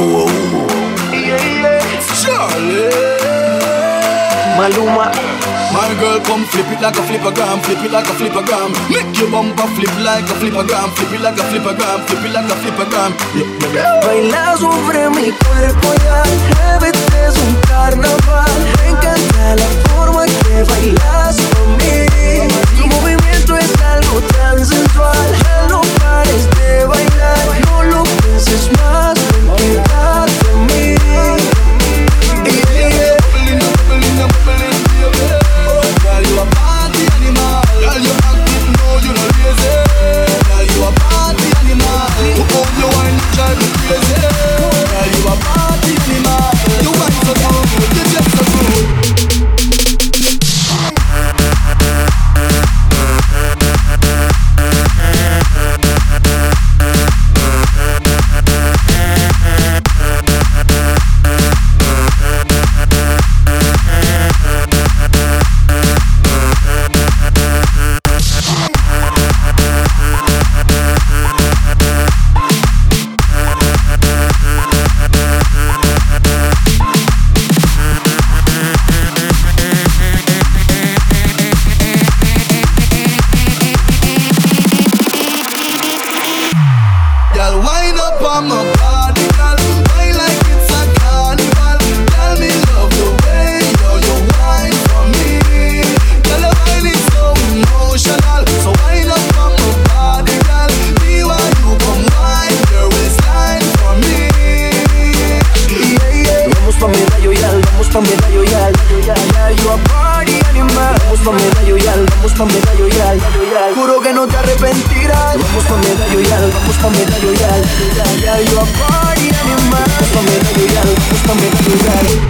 Oh, oh. Yeah, yeah, Charly. Maluma. My girl, come flip it like a flipper gram, flip it like a flipper gram. Make your bumper flip like a flipper gram, flip it like a flipper gram, flip it like a flipper gram. yeah, yeah. Baila sobre mi cuerpo ya. Pa' medallo ya, ya, you a party animal. Vamos pa' medallo yal, vamos pa' medallo yal, Juro que no te arrepentirás. Vamos pa' medallo yal, vamos pa' medallo ya, ya, you a party animal. Vamos pa' medallo yal, vamos pa' medallo yal.